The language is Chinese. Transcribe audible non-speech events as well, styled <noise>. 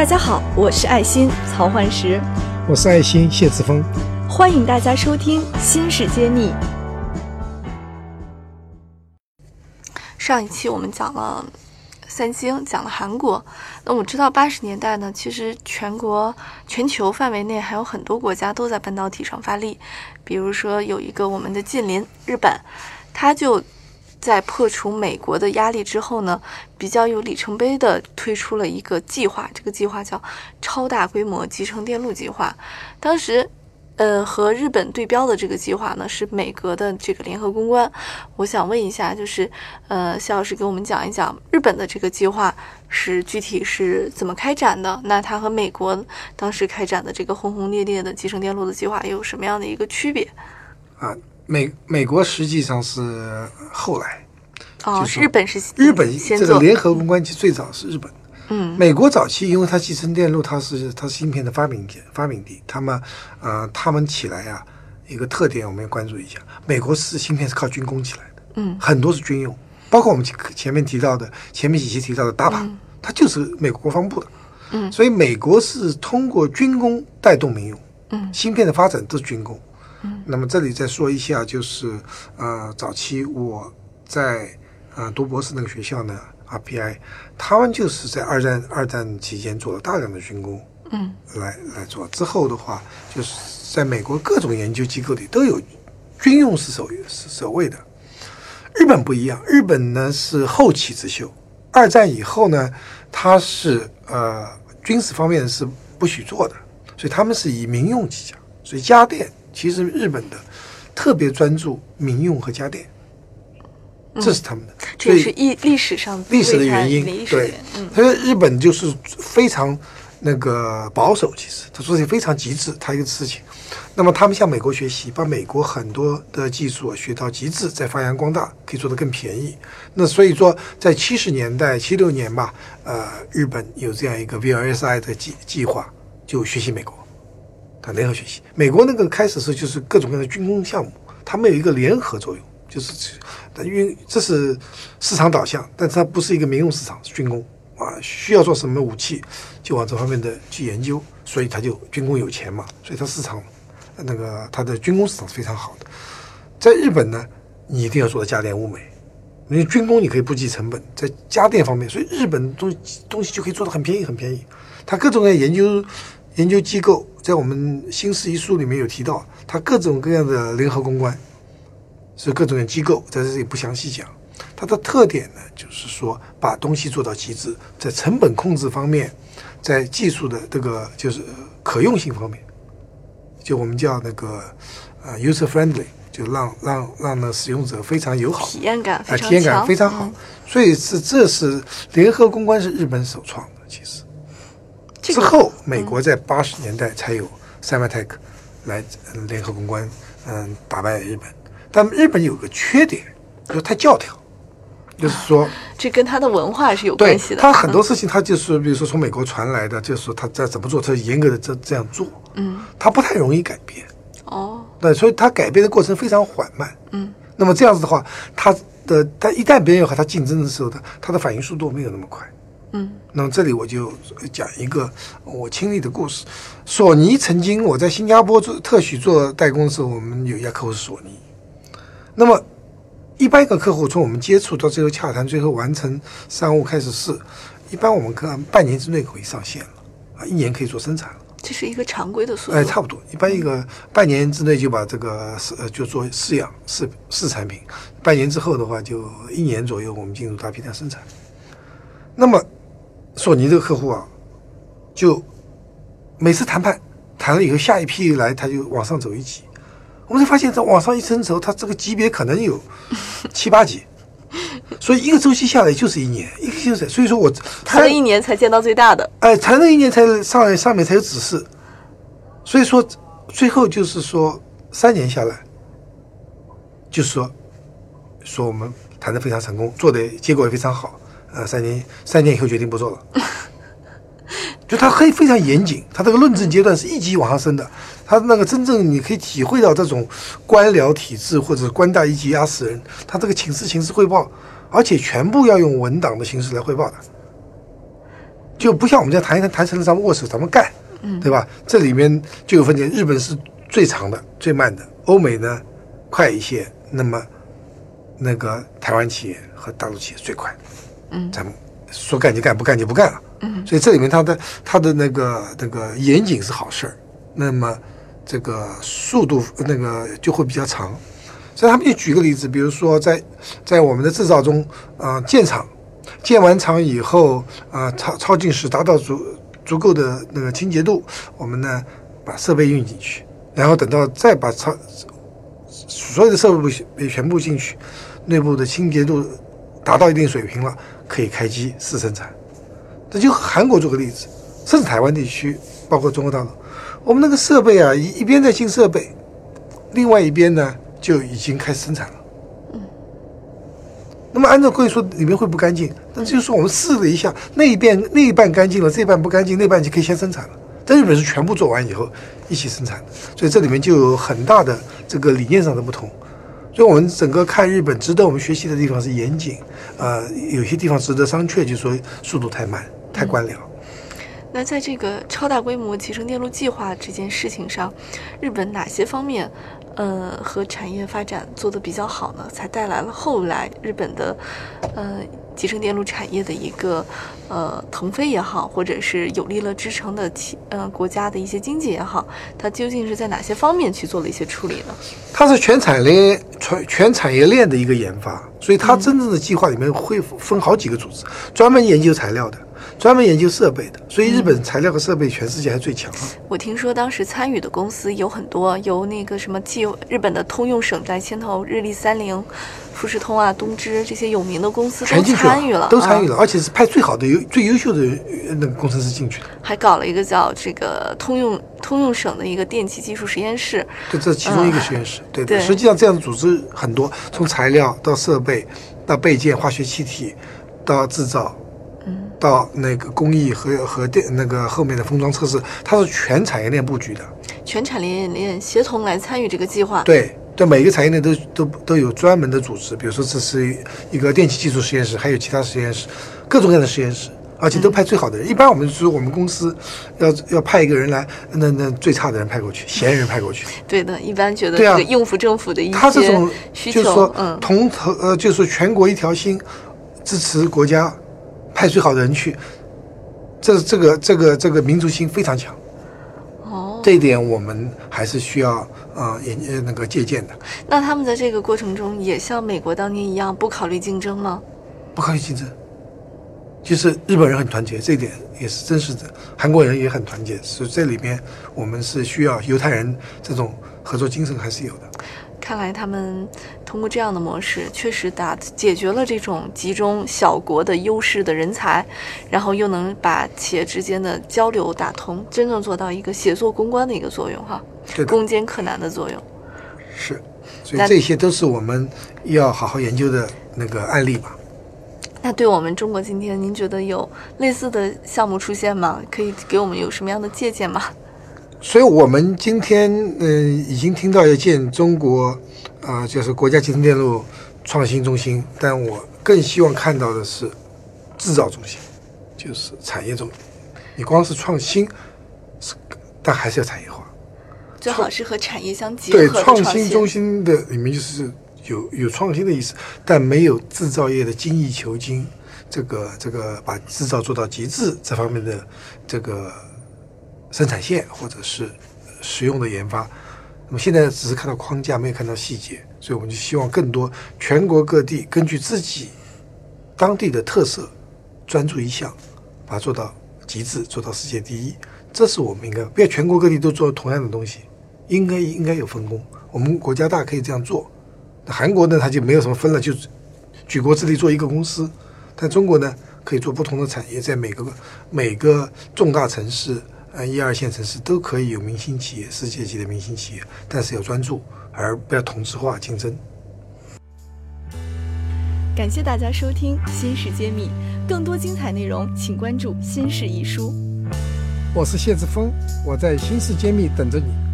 大家好，我是爱心曹焕石，我是爱心谢志峰，欢迎大家收听《新事揭秘》。上一期我们讲了三星，讲了韩国。那我知道八十年代呢，其实全国、全球范围内还有很多国家都在半导体上发力，比如说有一个我们的近邻日本，它就。在破除美国的压力之后呢，比较有里程碑的推出了一个计划，这个计划叫超大规模集成电路计划。当时，呃，和日本对标的这个计划呢是美国的这个联合公关。我想问一下，就是呃，肖老师给我们讲一讲日本的这个计划是具体是怎么开展的？那它和美国当时开展的这个轰轰烈烈的集成电路的计划有什么样的一个区别？啊。美美国实际上是后来，哦，日本是日本这个联合公关其实最早是日本，嗯，美国早期因为它集成电路它是它是芯片的发明点发明地，他们呃他们起来啊一个特点我们要关注一下，美国是芯片是靠军工起来的，嗯，很多是军用，包括我们前面提到的前面几期提到的 DAPA，它就是美国国防部的，嗯，所以美国是通过军工带动民用，嗯，芯片的发展都是军工。嗯，那么这里再说一下，就是呃，早期我在呃读博士那个学校呢，RPI，他们就是在二战二战期间做了大量的军工，嗯，来来做。之后的话，就是在美国各种研究机构里都有军用是首是首位的。日本不一样，日本呢是后起之秀，二战以后呢，它是呃军事方面是不许做的，所以他们是以民用起家，所以家电。其实日本的特别专注民用和家电，这是他们的，这是历历史上历史的原因。对，所以日本就是非常那个保守，其实他做的非常极致，他一个事情。那么他们向美国学习，把美国很多的技术学到极致，再发扬光大，可以做得更便宜。那所以说，在七十年代七六年吧，呃，日本有这样一个 VLSI 的计计划，就学习美国。他联合学习，美国那个开始时候就是各种各样的军工项目，他们有一个联合作用，就是因为这是市场导向，但是它不是一个民用市场，是军工啊，需要做什么武器就往这方面的去研究，所以他就军工有钱嘛，所以它市场那个它的军工市场是非常好的。在日本呢，你一定要做的家电物美，因为军工你可以不计成本，在家电方面，所以日本东东西就可以做的很便宜很便宜，它各种各样研究。研究机构在我们《新事一书》里面有提到，它各种各样的联合公关是各种各样机构，在这里不详细讲。它的特点呢，就是说把东西做到极致，在成本控制方面，在技术的这个就是可用性方面，就我们叫那个呃 user friendly，就让让让呢使用者非常友好，体验感啊，体验感非常好。所以是这是联合公关是日本首创的，其实。之后，美国在八十年代才有 Symantec 来联合公关，嗯，打败日本。但日本有个缺点，就是太教条，就是说，这跟他的文化是有关系的。他很多事情，他就是比如说从美国传来的，就是说他在怎么做，他严格的这这样做。嗯，他不太容易改变。哦，对，所以他改变的过程非常缓慢。嗯，那么这样子的话，他的他一旦别人要和他竞争的时候，他他的反应速度没有那么快。嗯，那么这里我就讲一个我亲历的故事。索尼曾经我在新加坡做特许做代工的时候，我们有一家客户是索尼。那么一般一个客户从我们接触到最后洽谈，最后完成商务开始试，一般我们可能半年之内可以上线了啊，一年可以做生产了。这是一个常规的速度。哎，差不多，一般一个半年之内就把这个试呃就做试样试试产品，半年之后的话就一年左右我们进入大批量生产。那么索尼这个客户啊，就每次谈判谈了以后，下一批来他就往上走一级，我们就发现，在往上一升候，他这个级别可能有 <laughs> 七八级，所以一个周期下来就是一年，一个就是，所以说我谈了一年才见到最大的，哎，谈了一年才上来上面才有指示，所以说最后就是说三年下来，就是说说我们谈的非常成功，做的结果也非常好。呃，三年三年以后决定不做了，<laughs> 就他很非常严谨，他这个论证阶段是一级往上升的，他那个真正你可以体会到这种官僚体制或者官大一级压死人，他这个请示、请示汇报，而且全部要用文档的形式来汇报的。就不像我们这样谈一谈谈成了咱们握手，咱们干，嗯，对吧？这里面就有分歧，日本是最长的、最慢的，欧美呢快一些，那么那个台湾企业和大陆企业最快，嗯。咱们说干就干，不干就不干了。嗯，所以这里面它的它的那个那个严谨是好事儿，那么这个速度那个就会比较长。所以他们就举个例子，比如说在在我们的制造中，啊、建厂，建完厂以后，啊、超超净时达到足足够的那个清洁度，我们呢把设备运进去，然后等到再把超所有的设备全部进去，内部的清洁度达到一定水平了，可以开机试生产。这就韩国做个例子，甚至台湾地区，包括中国大陆，我们那个设备啊，一一边在进设备，另外一边呢就已经开始生产了。嗯那么按照规律说，里面会不干净，那就是说我们试了一下，那一边那一半干净了，这一半不干净，那半就可以先生产了。在日本是全部做完以后一起生产的，所以这里面就有很大的这个理念上的不同。所以我们整个看日本，值得我们学习的地方是严谨，呃，有些地方值得商榷，就是说速度太慢，太官僚。那在这个超大规模集成电路计划这件事情上，日本哪些方面，呃，和产业发展做得比较好呢？才带来了后来日本的，呃，集成电路产业的一个，呃，腾飞也好，或者是有力了支撑的企，呃，国家的一些经济也好，它究竟是在哪些方面去做了一些处理呢？它是全产业链全全产业链的一个研发，所以它真正的计划里面会分好几个组织，专门研究材料的，专门研究设备的。所以日本材料和设备全世界还最强。我听说当时参与的公司有很多，由那个什么既有日本的通用省在牵头，日立、三菱、富士通啊、东芝这些有名的公司都参与了，啊都参与了，而且是派最好的、优最优秀的呃那个工程师进去的。还搞了一个叫这个通用通用省的一个电气技术实验室。对，这是其中一个实验室。对对实际上这样的组织很多，从材料到设备，到备件、化学气体，到制造，嗯，到那个工艺和和电那个后面的封装测试，它是全产业链布局的。全产业链协同来参与这个计划。对，对每一个产业链都都都有专门的组织，比如说这是一个电气技术实验室，还有其他实验室，各种各样的实验室，而且都派最好的人。一般我们说我们公司要要派一个人来，那那最差的人派过去，<laughs> 闲人派过去。对的，一般觉得对啊这个应付政府的一些他这种需求，就是说嗯，同头呃，就是说全国一条心，支持国家，派最好的人去，这这个这个这个民族性非常强。哦，这一点我们还是需要啊也呃那个借鉴的，那他们在这个过程中也像美国当年一样不考虑竞争吗？不考虑竞争。就是日本人很团结，这一点也是真实的。韩国人也很团结，所以这里边我们是需要犹太人这种合作精神还是有的。看来他们通过这样的模式，确实打解决了这种集中小国的优势的人才，然后又能把企业之间的交流打通，真正做到一个协作攻关的一个作用哈，对，攻坚克难的作用。是，所以这些都是我们要好好研究的那个案例吧。那对我们中国今天，您觉得有类似的项目出现吗？可以给我们有什么样的借鉴吗？所以我们今天嗯、呃已经听到要建中国啊、呃就是国家集成电路创新中心，但我更希望看到的是制造中心，就是产业中心。你光是创新，是但还是要产业化。最好是和产业相结，合的创新新中心的里面就是有有创新的意思，但没有制造业的精益求精，这个这个把制造做到极致这方面的这个生产线或者是实用的研发。那么现在只是看到框架，没有看到细节，所以我们就希望更多全国各地根据自己当地的特色，专注一项，把它做到极致，做到世界第一。这是我们应该不要全国各地都做同样的东西，应该应该有分工。我们国家大可以这样做。那韩国呢，它就没有什么分了，就举国之力做一个公司。但中国呢，可以做不同的产业，在每个每个重大城市，呃，一二线城市都可以有明星企业，世界级的明星企业，但是要专注，而不要同质化竞争。感谢大家收听《新事揭秘》，更多精彩内容请关注《新事一书》。我是谢志峰，我在新事揭秘等着你。